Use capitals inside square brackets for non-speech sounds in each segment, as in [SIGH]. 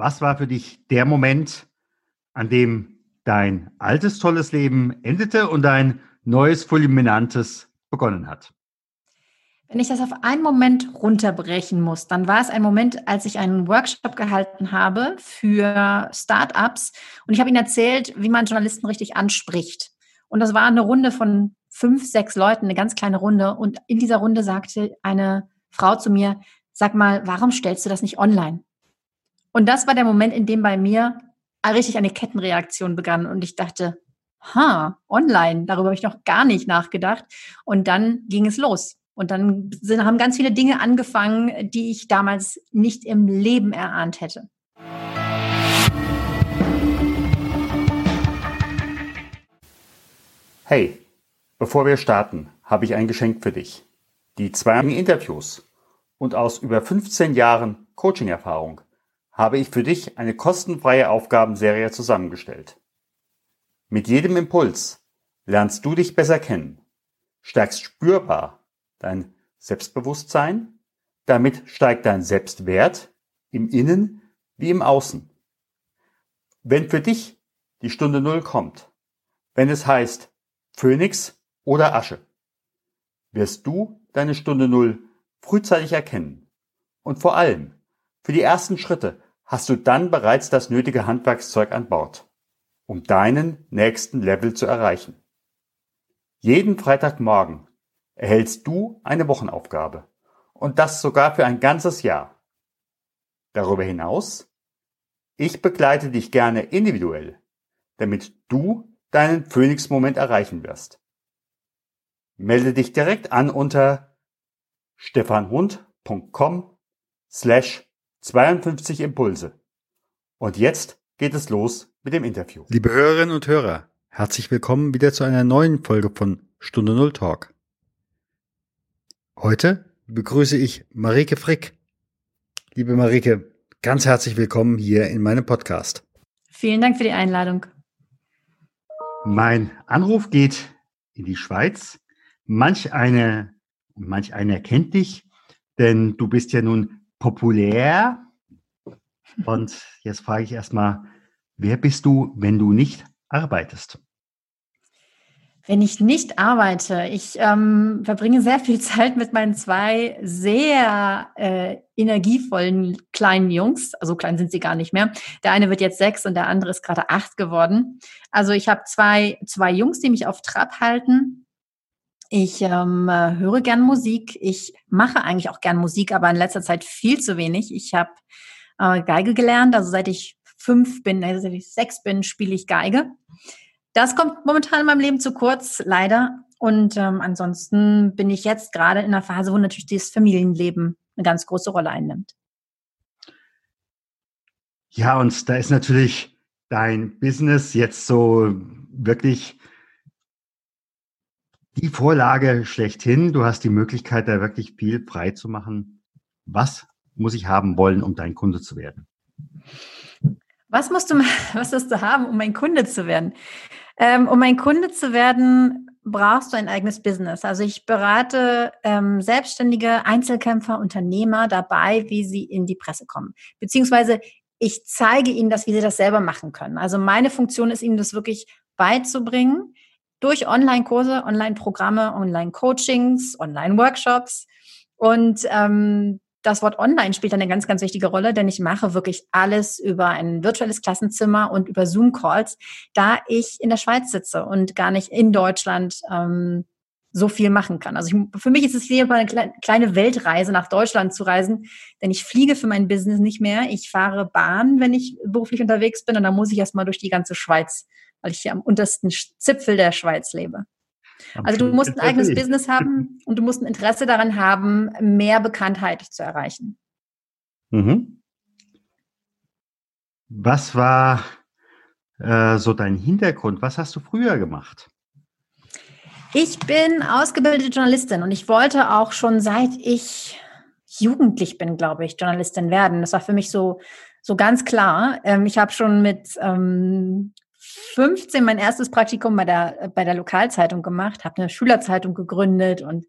Was war für dich der Moment, an dem dein altes tolles Leben endete und dein neues fulminantes begonnen hat? Wenn ich das auf einen Moment runterbrechen muss, dann war es ein Moment, als ich einen Workshop gehalten habe für Startups und ich habe ihnen erzählt, wie man Journalisten richtig anspricht. Und das war eine Runde von fünf, sechs Leuten, eine ganz kleine Runde. Und in dieser Runde sagte eine Frau zu mir, sag mal, warum stellst du das nicht online? Und das war der Moment, in dem bei mir richtig eine Kettenreaktion begann und ich dachte, ha, online, darüber habe ich noch gar nicht nachgedacht. Und dann ging es los. Und dann sind, haben ganz viele Dinge angefangen, die ich damals nicht im Leben erahnt hätte. Hey, bevor wir starten, habe ich ein Geschenk für dich. Die zwei Interviews und aus über 15 Jahren Coaching-Erfahrung habe ich für dich eine kostenfreie Aufgabenserie zusammengestellt. Mit jedem Impuls lernst du dich besser kennen, stärkst spürbar dein Selbstbewusstsein. Damit steigt dein Selbstwert im Innen wie im Außen. Wenn für dich die Stunde Null kommt, wenn es heißt Phönix oder Asche, wirst du deine Stunde Null frühzeitig erkennen. Und vor allem, für die ersten Schritte hast du dann bereits das nötige Handwerkszeug an Bord, um deinen nächsten Level zu erreichen. Jeden Freitagmorgen erhältst du eine Wochenaufgabe. Und das sogar für ein ganzes Jahr. Darüber hinaus, ich begleite dich gerne individuell, damit du deinen Phoenix-Moment erreichen wirst. Melde dich direkt an unter stefanhund.com slash 52 Impulse. Und jetzt geht es los mit dem Interview. Liebe Hörerinnen und Hörer, herzlich willkommen wieder zu einer neuen Folge von Stunde Null Talk. Heute begrüße ich Marike Frick. Liebe Marike, ganz herzlich willkommen hier in meinem Podcast. Vielen Dank für die Einladung. Mein Anruf geht in die Schweiz. Manch eine, manch einer kennt dich, denn du bist ja nun populär. Und jetzt frage ich erstmal, wer bist du, wenn du nicht arbeitest? Wenn ich nicht arbeite, ich ähm, verbringe sehr viel [LAUGHS] Zeit mit meinen zwei sehr äh, energievollen kleinen Jungs. Also klein sind sie gar nicht mehr. Der eine wird jetzt sechs und der andere ist gerade acht geworden. Also ich habe zwei, zwei Jungs, die mich auf Trab halten. Ich ähm, höre gern Musik. Ich mache eigentlich auch gern Musik, aber in letzter Zeit viel zu wenig. Ich habe äh, Geige gelernt. Also seit ich fünf bin, also seit ich sechs bin, spiele ich Geige. Das kommt momentan in meinem Leben zu kurz, leider. Und ähm, ansonsten bin ich jetzt gerade in einer Phase, wo natürlich das Familienleben eine ganz große Rolle einnimmt. Ja, und da ist natürlich dein Business jetzt so wirklich die Vorlage schlechthin. Du hast die Möglichkeit, da wirklich viel frei zu machen. Was muss ich haben wollen, um dein Kunde zu werden? Was musst du, [LAUGHS] was musst du haben, um mein Kunde zu werden? Ähm, um ein Kunde zu werden, brauchst du ein eigenes Business. Also ich berate ähm, Selbstständige, Einzelkämpfer, Unternehmer dabei, wie sie in die Presse kommen. Beziehungsweise ich zeige ihnen das, wie sie das selber machen können. Also meine Funktion ist ihnen das wirklich beizubringen durch Online-Kurse, Online-Programme, Online-Coachings, Online-Workshops. Und ähm, das Wort online spielt eine ganz, ganz wichtige Rolle, denn ich mache wirklich alles über ein virtuelles Klassenzimmer und über Zoom-Calls, da ich in der Schweiz sitze und gar nicht in Deutschland ähm, so viel machen kann. Also ich, für mich ist es hier eine kleine Weltreise nach Deutschland zu reisen, denn ich fliege für mein Business nicht mehr. Ich fahre Bahn, wenn ich beruflich unterwegs bin und dann muss ich erstmal durch die ganze Schweiz, weil ich hier am untersten Zipfel der Schweiz lebe. Also du musst ein eigenes Business haben [LAUGHS] und du musst ein Interesse daran haben, mehr Bekanntheit zu erreichen. Mhm. Was war äh, so dein Hintergrund? Was hast du früher gemacht? Ich bin ausgebildete Journalistin und ich wollte auch schon seit ich jugendlich bin, glaube ich, Journalistin werden. Das war für mich so, so ganz klar. Ähm, ich habe schon mit ähm, 15 mein erstes Praktikum bei der, bei der Lokalzeitung gemacht, habe eine Schülerzeitung gegründet und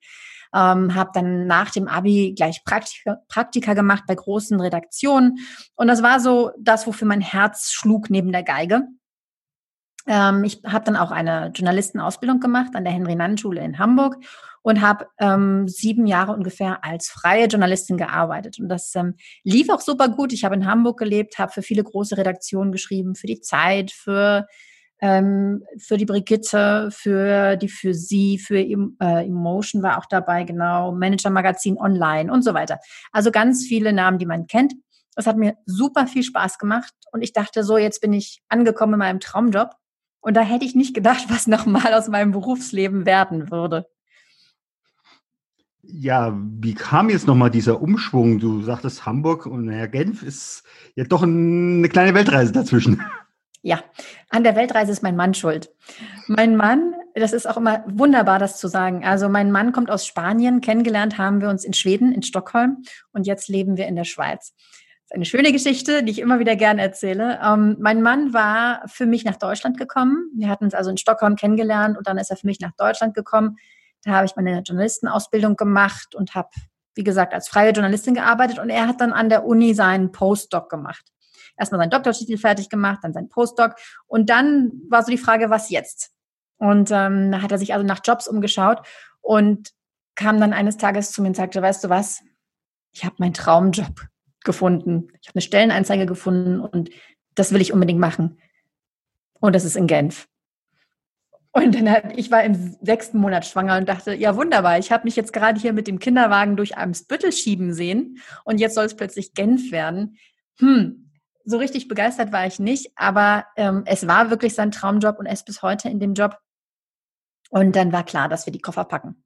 ähm, habe dann nach dem Abi gleich Praktika, Praktika gemacht bei großen Redaktionen. Und das war so das, wofür mein Herz schlug neben der Geige. Ähm, ich habe dann auch eine Journalistenausbildung gemacht an der Henry-Nann-Schule in Hamburg und habe ähm, sieben Jahre ungefähr als freie Journalistin gearbeitet. Und das ähm, lief auch super gut. Ich habe in Hamburg gelebt, habe für viele große Redaktionen geschrieben, für die Zeit, für ähm, für die Brigitte, für die für sie, für äh, Emotion war auch dabei, genau, Manager Magazin Online und so weiter. Also ganz viele Namen, die man kennt. Es hat mir super viel Spaß gemacht und ich dachte so, jetzt bin ich angekommen in meinem Traumjob und da hätte ich nicht gedacht, was nochmal aus meinem Berufsleben werden würde. Ja, wie kam jetzt nochmal dieser Umschwung? Du sagtest Hamburg und naja, Genf ist ja doch eine kleine Weltreise dazwischen. [LAUGHS] Ja, an der Weltreise ist mein Mann schuld. Mein Mann, das ist auch immer wunderbar, das zu sagen. Also mein Mann kommt aus Spanien, kennengelernt haben wir uns in Schweden, in Stockholm und jetzt leben wir in der Schweiz. Eine schöne Geschichte, die ich immer wieder gerne erzähle. Ähm, mein Mann war für mich nach Deutschland gekommen. Wir hatten uns also in Stockholm kennengelernt und dann ist er für mich nach Deutschland gekommen. Da habe ich meine Journalistenausbildung gemacht und habe, wie gesagt, als freie Journalistin gearbeitet und er hat dann an der Uni seinen Postdoc gemacht erstmal seinen Doktortitel fertig gemacht, dann seinen Postdoc und dann war so die Frage, was jetzt? Und ähm, da hat er sich also nach Jobs umgeschaut und kam dann eines Tages zu mir und sagte, weißt du was, ich habe meinen Traumjob gefunden. Ich habe eine Stellenanzeige gefunden und das will ich unbedingt machen. Und das ist in Genf. Und dann hat, ich war im sechsten Monat schwanger und dachte, ja wunderbar, ich habe mich jetzt gerade hier mit dem Kinderwagen durch Eimsbüttel schieben sehen und jetzt soll es plötzlich Genf werden. Hm, so richtig begeistert war ich nicht, aber ähm, es war wirklich sein Traumjob und er ist bis heute in dem Job. Und dann war klar, dass wir die Koffer packen.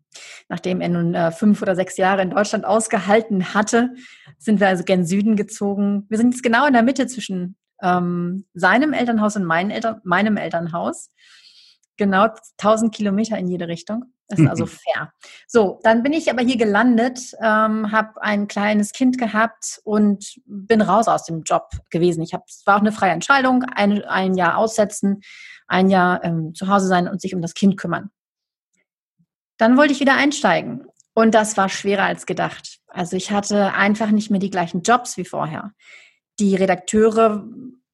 Nachdem er nun äh, fünf oder sechs Jahre in Deutschland ausgehalten hatte, sind wir also gen Süden gezogen. Wir sind jetzt genau in der Mitte zwischen ähm, seinem Elternhaus und mein Eltern, meinem Elternhaus. Genau 1000 Kilometer in jede Richtung. Das ist also [LAUGHS] fair. So, dann bin ich aber hier gelandet, ähm, habe ein kleines Kind gehabt und bin raus aus dem Job gewesen. Ich habe, es war auch eine freie Entscheidung, ein, ein Jahr aussetzen, ein Jahr ähm, zu Hause sein und sich um das Kind kümmern. Dann wollte ich wieder einsteigen und das war schwerer als gedacht. Also ich hatte einfach nicht mehr die gleichen Jobs wie vorher. Die Redakteure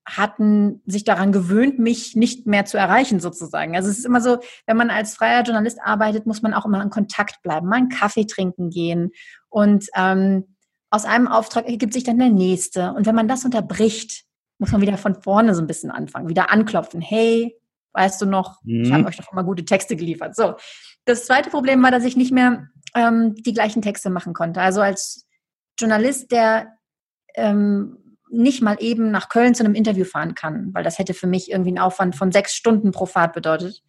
hatten sich daran gewöhnt, mich nicht mehr zu erreichen sozusagen. Also es ist immer so, wenn man als freier Journalist arbeitet, muss man auch immer in Kontakt bleiben, mal einen Kaffee trinken gehen und ähm, aus einem Auftrag ergibt sich dann der nächste. Und wenn man das unterbricht, muss man wieder von vorne so ein bisschen anfangen, wieder anklopfen. Hey, weißt du noch, mhm. ich habe euch doch immer gute Texte geliefert. So, das zweite Problem war, dass ich nicht mehr ähm, die gleichen Texte machen konnte. Also als Journalist, der ähm, nicht mal eben nach Köln zu einem Interview fahren kann, weil das hätte für mich irgendwie einen Aufwand von sechs Stunden pro Fahrt bedeutet,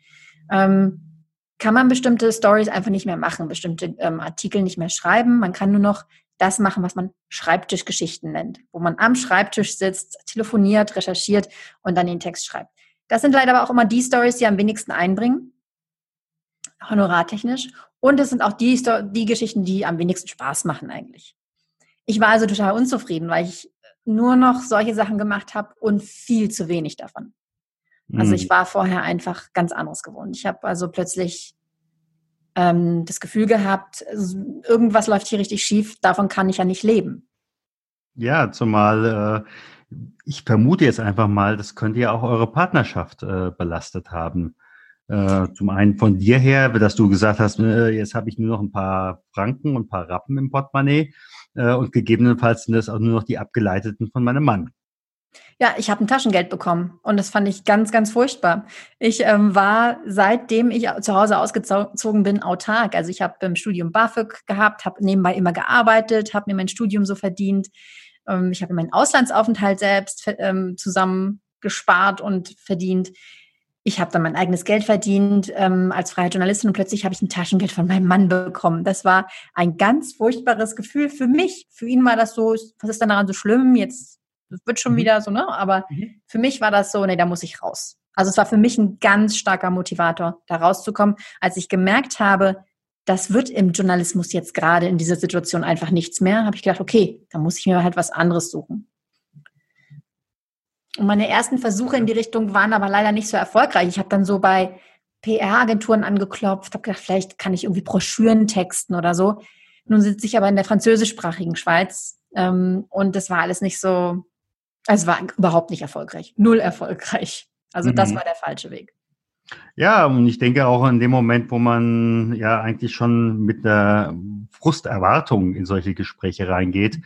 ähm, kann man bestimmte Stories einfach nicht mehr machen, bestimmte ähm, Artikel nicht mehr schreiben. Man kann nur noch das machen, was man Schreibtischgeschichten nennt, wo man am Schreibtisch sitzt, telefoniert, recherchiert und dann den Text schreibt. Das sind leider aber auch immer die Stories, die am wenigsten einbringen, honorartechnisch. Und es sind auch die, die Geschichten, die am wenigsten Spaß machen eigentlich. Ich war also total unzufrieden, weil ich nur noch solche Sachen gemacht habe und viel zu wenig davon. Also ich mhm. war vorher einfach ganz anderes gewohnt. Ich habe also plötzlich ähm, das Gefühl gehabt, irgendwas läuft hier richtig schief, davon kann ich ja nicht leben. Ja, zumal äh, ich vermute jetzt einfach mal, das könnte ja auch eure Partnerschaft äh, belastet haben. Äh, zum einen von dir her, dass du gesagt hast, äh, jetzt habe ich nur noch ein paar Franken und ein paar Rappen im Portemonnaie äh, und gegebenenfalls sind das auch nur noch die abgeleiteten von meinem Mann. Ja, ich habe ein Taschengeld bekommen und das fand ich ganz, ganz furchtbar. Ich ähm, war, seitdem ich zu Hause ausgezogen bin, autark. Also ich habe im Studium BAföG gehabt, habe nebenbei immer gearbeitet, habe mir mein Studium so verdient. Ähm, ich habe meinen Auslandsaufenthalt selbst ähm, zusammengespart und verdient ich habe dann mein eigenes Geld verdient ähm, als freie Journalistin und plötzlich habe ich ein Taschengeld von meinem Mann bekommen. Das war ein ganz furchtbares Gefühl für mich. Für ihn war das so, was ist dann daran so schlimm? Jetzt wird schon mhm. wieder so, ne? Aber mhm. für mich war das so, nee, da muss ich raus. Also es war für mich ein ganz starker Motivator, da rauszukommen, als ich gemerkt habe, das wird im Journalismus jetzt gerade in dieser Situation einfach nichts mehr, habe ich gedacht, okay, da muss ich mir halt was anderes suchen. Und meine ersten Versuche in die Richtung waren aber leider nicht so erfolgreich. Ich habe dann so bei PR-Agenturen angeklopft, habe gedacht, vielleicht kann ich irgendwie Broschüren texten oder so. Nun sitze ich aber in der französischsprachigen Schweiz ähm, und das war alles nicht so, also es war überhaupt nicht erfolgreich, null erfolgreich. Also mhm. das war der falsche Weg. Ja, und ich denke auch in dem Moment, wo man ja eigentlich schon mit einer Frusterwartung in solche Gespräche reingeht,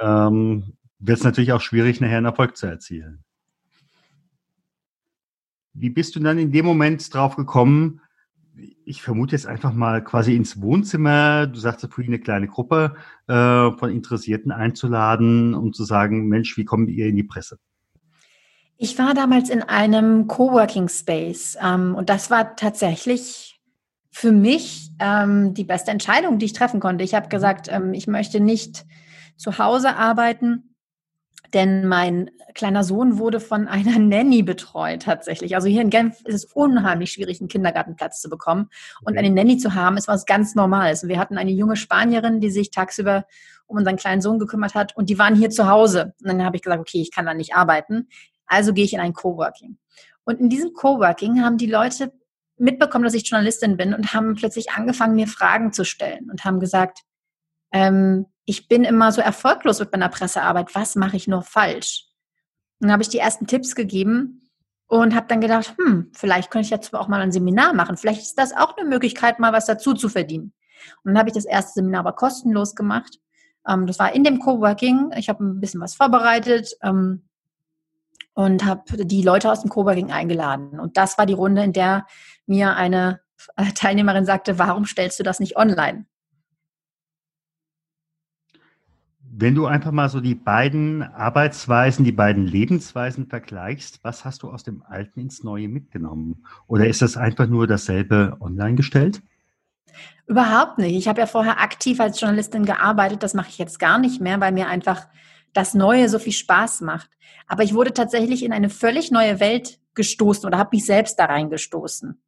ähm, wird es natürlich auch schwierig, nachher einen Erfolg zu erzielen. Wie bist du dann in dem Moment drauf gekommen? Ich vermute jetzt einfach mal quasi ins Wohnzimmer, du sagst vorhin eine kleine Gruppe äh, von Interessierten einzuladen, um zu sagen, Mensch, wie kommen ihr in die Presse? Ich war damals in einem Coworking Space ähm, und das war tatsächlich für mich ähm, die beste Entscheidung, die ich treffen konnte. Ich habe gesagt, ähm, ich möchte nicht zu Hause arbeiten, denn mein kleiner Sohn wurde von einer [LAUGHS] Nanny betreut tatsächlich. Also hier in Genf ist es unheimlich schwierig, einen Kindergartenplatz zu bekommen. Und eine Nanny zu haben, ist was ganz Normales. Und wir hatten eine junge Spanierin, die sich tagsüber um unseren kleinen Sohn gekümmert hat. Und die waren hier zu Hause. Und dann habe ich gesagt, okay, ich kann da nicht arbeiten. Also gehe ich in ein Coworking. Und in diesem Coworking haben die Leute mitbekommen, dass ich Journalistin bin und haben plötzlich angefangen, mir Fragen zu stellen und haben gesagt, ähm, ich bin immer so erfolglos mit meiner Pressearbeit. Was mache ich nur falsch? Und dann habe ich die ersten Tipps gegeben und habe dann gedacht, hm, vielleicht könnte ich jetzt auch mal ein Seminar machen. Vielleicht ist das auch eine Möglichkeit, mal was dazu zu verdienen. Und dann habe ich das erste Seminar aber kostenlos gemacht. Ähm, das war in dem Coworking. Ich habe ein bisschen was vorbereitet ähm, und habe die Leute aus dem Coworking eingeladen. Und das war die Runde, in der mir eine Teilnehmerin sagte, warum stellst du das nicht online? Wenn du einfach mal so die beiden Arbeitsweisen, die beiden Lebensweisen vergleichst, was hast du aus dem Alten ins Neue mitgenommen? Oder ist das einfach nur dasselbe online gestellt? Überhaupt nicht. Ich habe ja vorher aktiv als Journalistin gearbeitet. Das mache ich jetzt gar nicht mehr, weil mir einfach das Neue so viel Spaß macht. Aber ich wurde tatsächlich in eine völlig neue Welt gestoßen oder habe mich selbst da reingestoßen.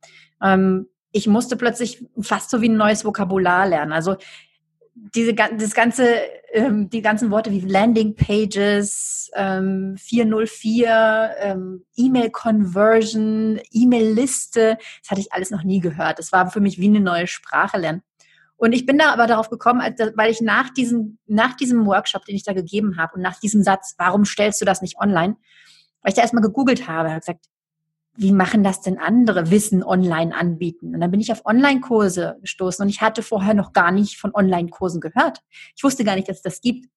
Ähm, ich musste plötzlich fast so wie ein neues Vokabular lernen. Also diese, das ganze, ähm, die ganzen Worte wie Landing Pages, ähm, 404, ähm, E-Mail Conversion, E-Mail-Liste, das hatte ich alles noch nie gehört. Das war für mich wie eine neue Sprache lernen. Und ich bin da aber darauf gekommen, weil ich nach diesem, nach diesem Workshop, den ich da gegeben habe und nach diesem Satz, warum stellst du das nicht online, weil ich da erstmal gegoogelt habe, habe gesagt, wie machen das denn andere Wissen online anbieten? Und dann bin ich auf Online-Kurse gestoßen und ich hatte vorher noch gar nicht von Online-Kursen gehört. Ich wusste gar nicht, dass es das gibt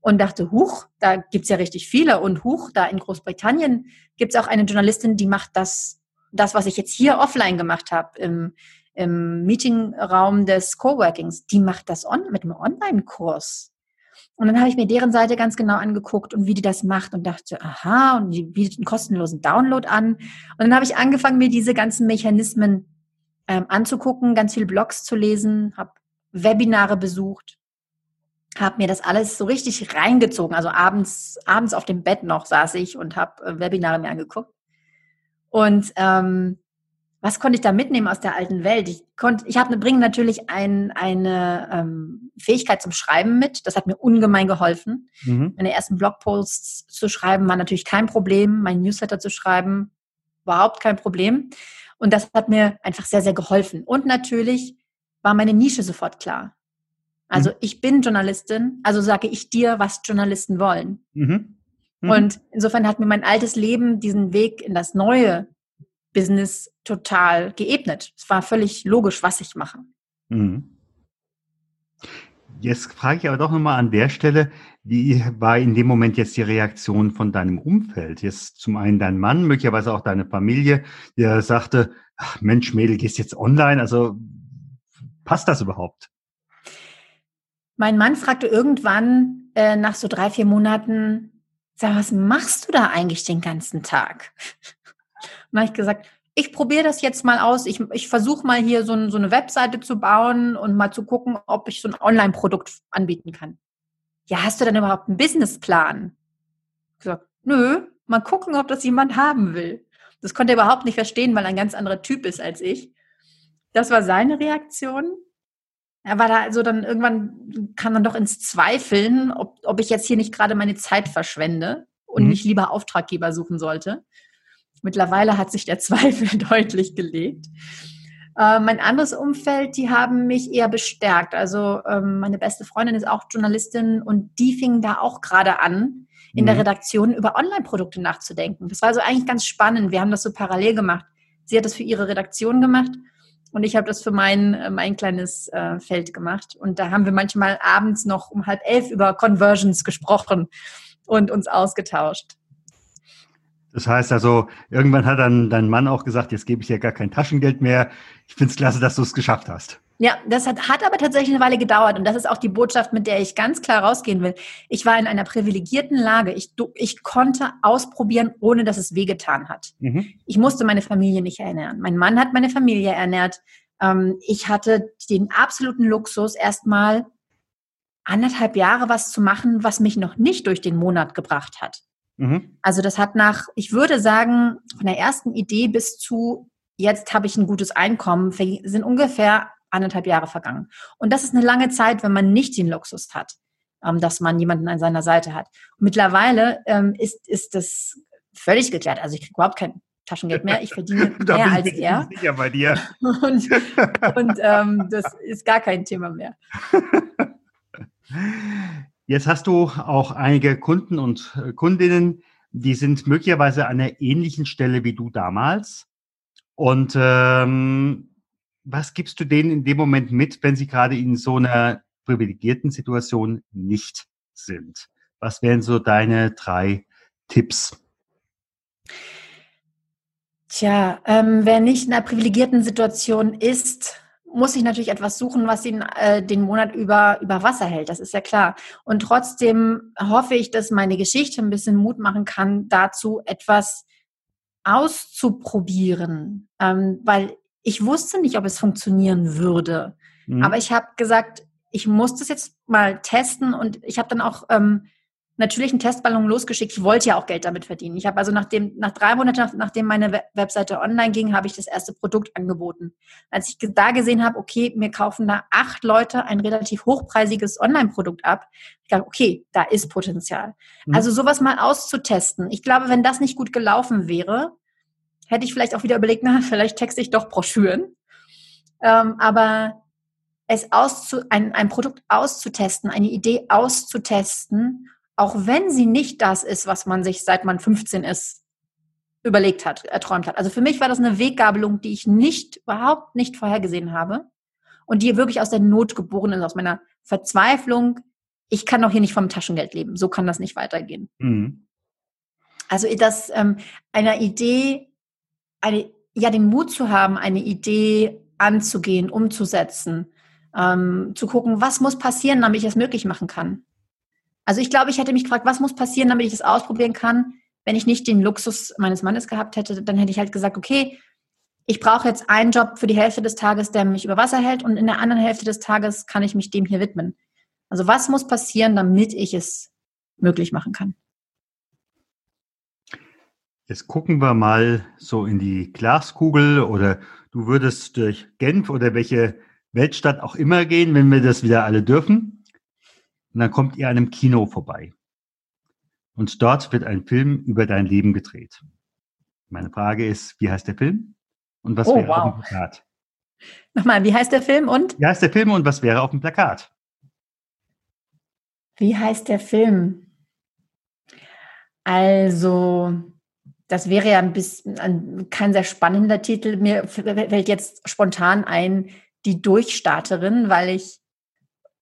und dachte, huch, da gibt's ja richtig viele und huch, da in Großbritannien gibt's auch eine Journalistin, die macht das, das, was ich jetzt hier offline gemacht habe, im, im Meetingraum des Coworkings, die macht das on, mit einem Online-Kurs. Und dann habe ich mir deren Seite ganz genau angeguckt und wie die das macht und dachte, aha, und die bietet einen kostenlosen Download an. Und dann habe ich angefangen, mir diese ganzen Mechanismen ähm, anzugucken, ganz viele Blogs zu lesen, habe Webinare besucht, habe mir das alles so richtig reingezogen. Also abends, abends auf dem Bett noch saß ich und habe äh, Webinare mir angeguckt. Und ähm, was konnte ich da mitnehmen aus der alten Welt? Ich konnte, ich habe bringe natürlich ein, eine ähm, Fähigkeit zum Schreiben mit. Das hat mir ungemein geholfen. Mhm. Meine ersten Blogposts zu schreiben war natürlich kein Problem. Mein Newsletter zu schreiben überhaupt kein Problem. Und das hat mir einfach sehr, sehr geholfen. Und natürlich war meine Nische sofort klar. Also mhm. ich bin Journalistin, also sage ich dir, was Journalisten wollen. Mhm. Mhm. Und insofern hat mir mein altes Leben diesen Weg in das Neue Business total geebnet. Es war völlig logisch, was ich mache. Mhm. Jetzt frage ich aber doch nochmal an der Stelle, wie war in dem Moment jetzt die Reaktion von deinem Umfeld? Jetzt zum einen dein Mann, möglicherweise auch deine Familie, der sagte, ach Mensch, Mädel, gehst jetzt online? Also passt das überhaupt? Mein Mann fragte irgendwann äh, nach so drei, vier Monaten, sag, was machst du da eigentlich den ganzen Tag? Und habe ich gesagt, ich probiere das jetzt mal aus. Ich, ich versuche mal hier so, so, eine Webseite zu bauen und mal zu gucken, ob ich so ein Online-Produkt anbieten kann. Ja, hast du denn überhaupt einen Businessplan? Ich gesagt, nö, mal gucken, ob das jemand haben will. Das konnte er überhaupt nicht verstehen, weil er ein ganz anderer Typ ist als ich. Das war seine Reaktion. Er war da also dann irgendwann kam dann doch ins Zweifeln, ob, ob ich jetzt hier nicht gerade meine Zeit verschwende und mhm. nicht lieber Auftraggeber suchen sollte. Mittlerweile hat sich der [LAUGHS] Zweifel deutlich gelegt. Äh, mein anderes Umfeld, die haben mich eher bestärkt. Also ähm, meine beste Freundin ist auch Journalistin und die fing da auch gerade an, in mhm. der Redaktion über Online-Produkte nachzudenken. Das war also eigentlich ganz spannend. Wir haben das so parallel gemacht. Sie hat das für ihre Redaktion gemacht und ich habe das für mein, äh, mein kleines äh, Feld gemacht. Und da haben wir manchmal abends noch um halb elf über Conversions gesprochen und uns ausgetauscht. Das heißt also, irgendwann hat dann dein Mann auch gesagt, jetzt gebe ich dir gar kein Taschengeld mehr. Ich finde es klasse, dass du es geschafft hast. Ja, das hat, hat aber tatsächlich eine Weile gedauert und das ist auch die Botschaft, mit der ich ganz klar rausgehen will. Ich war in einer privilegierten Lage. Ich, ich konnte ausprobieren, ohne dass es wehgetan hat. Mhm. Ich musste meine Familie nicht ernähren. Mein Mann hat meine Familie ernährt. Ähm, ich hatte den absoluten Luxus, erstmal anderthalb Jahre was zu machen, was mich noch nicht durch den Monat gebracht hat. Mhm. Also das hat nach, ich würde sagen, von der ersten Idee bis zu jetzt habe ich ein gutes Einkommen, sind ungefähr anderthalb Jahre vergangen. Und das ist eine lange Zeit, wenn man nicht den Luxus hat, ähm, dass man jemanden an seiner Seite hat. Und mittlerweile ähm, ist, ist das völlig geklärt. Also ich kriege überhaupt kein Taschengeld mehr. Ich verdiene [LAUGHS] mehr als er. Sicher bei dir. [LAUGHS] und, und ähm, das ist gar kein Thema mehr. [LAUGHS] Jetzt hast du auch einige Kunden und äh, Kundinnen, die sind möglicherweise an einer ähnlichen Stelle wie du damals. Und ähm, was gibst du denen in dem Moment mit, wenn sie gerade in so einer privilegierten Situation nicht sind? Was wären so deine drei Tipps? Tja, ähm, wer nicht in einer privilegierten Situation ist, muss ich natürlich etwas suchen, was ihn äh, den Monat über über Wasser hält. Das ist ja klar. Und trotzdem hoffe ich, dass meine Geschichte ein bisschen Mut machen kann, dazu etwas auszuprobieren, ähm, weil ich wusste nicht, ob es funktionieren würde. Mhm. Aber ich habe gesagt, ich muss das jetzt mal testen und ich habe dann auch ähm, natürlich einen Testballon losgeschickt. Ich wollte ja auch Geld damit verdienen. Ich habe also nach, dem, nach drei Monaten, nach, nachdem meine Webseite online ging, habe ich das erste Produkt angeboten. Als ich da gesehen habe, okay, mir kaufen da acht Leute ein relativ hochpreisiges Online-Produkt ab, ich dachte, okay, da ist Potenzial. Mhm. Also sowas mal auszutesten. Ich glaube, wenn das nicht gut gelaufen wäre, hätte ich vielleicht auch wieder überlegt, na, vielleicht texte ich doch Broschüren. Ähm, aber es auszu, ein, ein Produkt auszutesten, eine Idee auszutesten, auch wenn sie nicht das ist, was man sich seit man 15 ist, überlegt hat, erträumt hat. Also für mich war das eine Weggabelung, die ich nicht, überhaupt nicht vorhergesehen habe und die wirklich aus der Not geboren ist, aus meiner Verzweiflung. Ich kann doch hier nicht vom Taschengeld leben. So kann das nicht weitergehen. Mhm. Also das ähm, einer Idee eine, ja, den Mut zu haben, eine Idee anzugehen, umzusetzen, ähm, zu gucken, was muss passieren, damit ich es möglich machen kann. Also ich glaube, ich hätte mich gefragt, was muss passieren, damit ich das ausprobieren kann. Wenn ich nicht den Luxus meines Mannes gehabt hätte, dann hätte ich halt gesagt, okay, ich brauche jetzt einen Job für die Hälfte des Tages, der mich über Wasser hält und in der anderen Hälfte des Tages kann ich mich dem hier widmen. Also was muss passieren, damit ich es möglich machen kann? Jetzt gucken wir mal so in die Glaskugel oder du würdest durch Genf oder welche Weltstadt auch immer gehen, wenn wir das wieder alle dürfen. Und dann kommt ihr einem Kino vorbei. Und dort wird ein Film über dein Leben gedreht. Meine Frage ist, wie heißt der Film? Und was oh, wäre wow. auf dem Plakat? Nochmal, wie heißt der Film und? Wie heißt der Film und was wäre auf dem Plakat? Wie heißt der Film? Also, das wäre ja ein bisschen ein, kein sehr spannender Titel. Mir fällt jetzt spontan ein, die Durchstarterin, weil ich,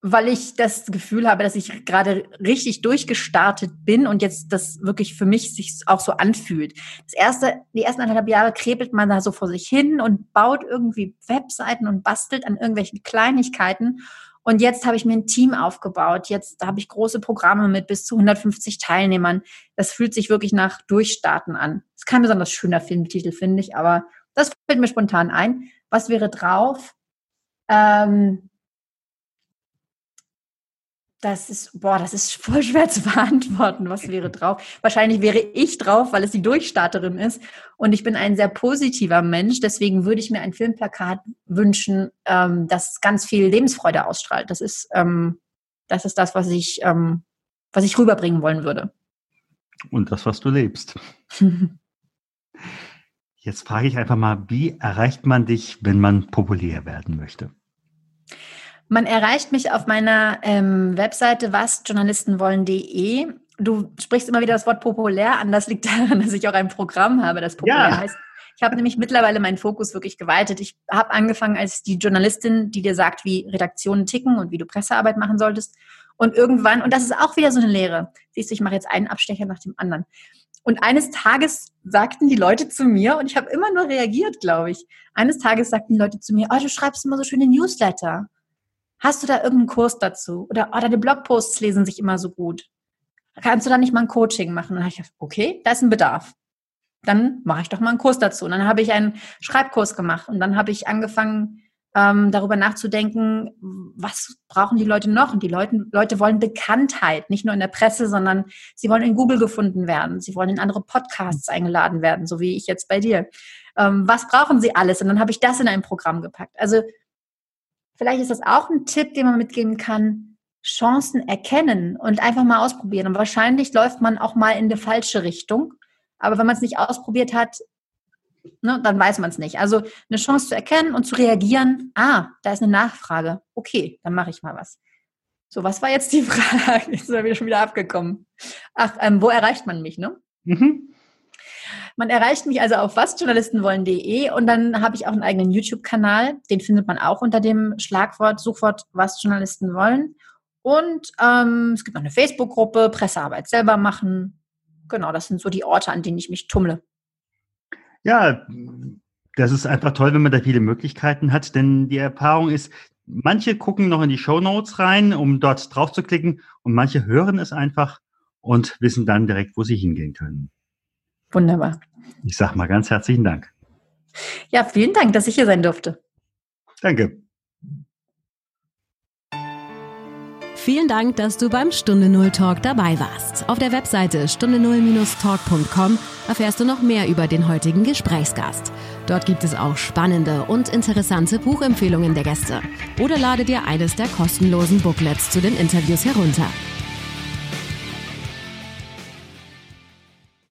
weil ich das Gefühl habe, dass ich gerade richtig durchgestartet bin und jetzt das wirklich für mich sich auch so anfühlt. Das erste, die ersten anderthalb Jahre krepelt man da so vor sich hin und baut irgendwie Webseiten und bastelt an irgendwelchen Kleinigkeiten und jetzt habe ich mir ein Team aufgebaut. Jetzt habe ich große Programme mit bis zu 150 Teilnehmern. Das fühlt sich wirklich nach Durchstarten an. Das ist kein besonders schöner Filmtitel, finde ich, aber das fällt mir spontan ein. Was wäre drauf? Ähm, das ist, boah, das ist voll schwer zu [LAUGHS] beantworten. Was wäre drauf? Wahrscheinlich wäre ich drauf, weil es die Durchstarterin ist. Und ich bin ein sehr positiver Mensch. Deswegen würde ich mir ein Filmplakat wünschen, ähm, das ganz viel Lebensfreude ausstrahlt. Das ist, ähm, das ist das, was ich, ähm, was ich rüberbringen wollen würde. Und das, was du lebst. [LAUGHS] Jetzt frage ich einfach mal, wie erreicht man dich, wenn man populär werden möchte? Man erreicht mich auf meiner ähm, Webseite wasjournalistenwollen.de. Du sprichst immer wieder das Wort populär an. Das liegt daran, [LAUGHS] dass ich auch ein Programm habe, das populär ja. heißt. Ich habe nämlich mittlerweile meinen Fokus wirklich geweitet. Ich habe angefangen als die Journalistin, die dir sagt, wie Redaktionen ticken und wie du Pressearbeit machen solltest. Und irgendwann, und das ist auch wieder so eine Lehre, siehst du, ich mache jetzt einen Abstecher nach dem anderen. Und eines Tages sagten die Leute zu mir, und ich habe immer nur reagiert, glaube ich. Eines Tages sagten die Leute zu mir, oh, du schreibst immer so schöne Newsletter. Hast du da irgendeinen Kurs dazu? Oder oh, deine Blogposts lesen sich immer so gut. Kannst du da nicht mal ein Coaching machen? Und dann habe ich gedacht, okay, da ist ein Bedarf. Dann mache ich doch mal einen Kurs dazu. Und dann habe ich einen Schreibkurs gemacht und dann habe ich angefangen, ähm, darüber nachzudenken, was brauchen die Leute noch? Und die Leute, Leute wollen Bekanntheit, nicht nur in der Presse, sondern sie wollen in Google gefunden werden. Sie wollen in andere Podcasts eingeladen werden, so wie ich jetzt bei dir. Ähm, was brauchen sie alles? Und dann habe ich das in ein Programm gepackt. Also vielleicht ist das auch ein Tipp, den man mitgeben kann. Chancen erkennen und einfach mal ausprobieren. Und wahrscheinlich läuft man auch mal in die falsche Richtung. Aber wenn man es nicht ausprobiert hat, ne, dann weiß man es nicht. Also eine Chance zu erkennen und zu reagieren, ah, da ist eine Nachfrage. Okay, dann mache ich mal was. So, was war jetzt die [LAUGHS] Frage? Jetzt sind wir schon wieder abgekommen. Ach, ähm, wo erreicht man mich, ne? Mhm. Man erreicht mich also auf wasjournalistenwollen.de und dann habe ich auch einen eigenen YouTube-Kanal. Den findet man auch unter dem Schlagwort, Suchwort Was Journalisten wollen. Und ähm, es gibt noch eine Facebook-Gruppe, Pressearbeit selber machen. Genau, das sind so die Orte, an denen ich mich tummle. Ja, das ist einfach toll, wenn man da viele Möglichkeiten hat, denn die Erfahrung ist, manche gucken noch in die Show Notes rein, um dort drauf zu klicken und manche hören es einfach und wissen dann direkt, wo sie hingehen können. Wunderbar. Ich sage mal ganz herzlichen Dank. Ja, vielen Dank, dass ich hier sein durfte. Danke. Vielen Dank, dass du beim Stunde Null Talk dabei warst. Auf der Webseite stunde null-talk.com erfährst du noch mehr über den heutigen Gesprächsgast. Dort gibt es auch spannende und interessante Buchempfehlungen der Gäste. Oder lade dir eines der kostenlosen Booklets zu den Interviews herunter.